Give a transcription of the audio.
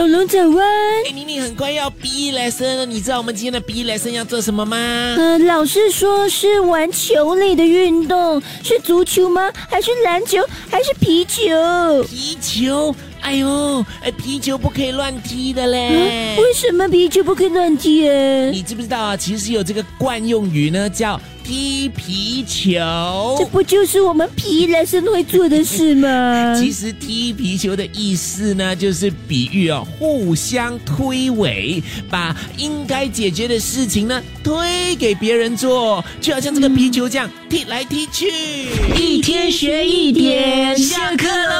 龙龙早安。哎，妮妮很快要 B lesson 了，你知道我们今天的 B lesson 要做什么吗？呃，老师说是玩球类的运动，是足球吗？还是篮球？还是皮球？皮球。哎呦，哎，皮球不可以乱踢的嘞。为什么皮球不可以乱踢啊？你知不知道啊？其实有这个惯用语呢，叫踢皮球。这不就是我们皮男生会做的事吗？其实踢皮球的意思呢，就是比喻哦，互相推诿，把应该解决的事情呢推给别人做，就好像这个皮球这样踢来踢去。一天学一点，下课喽！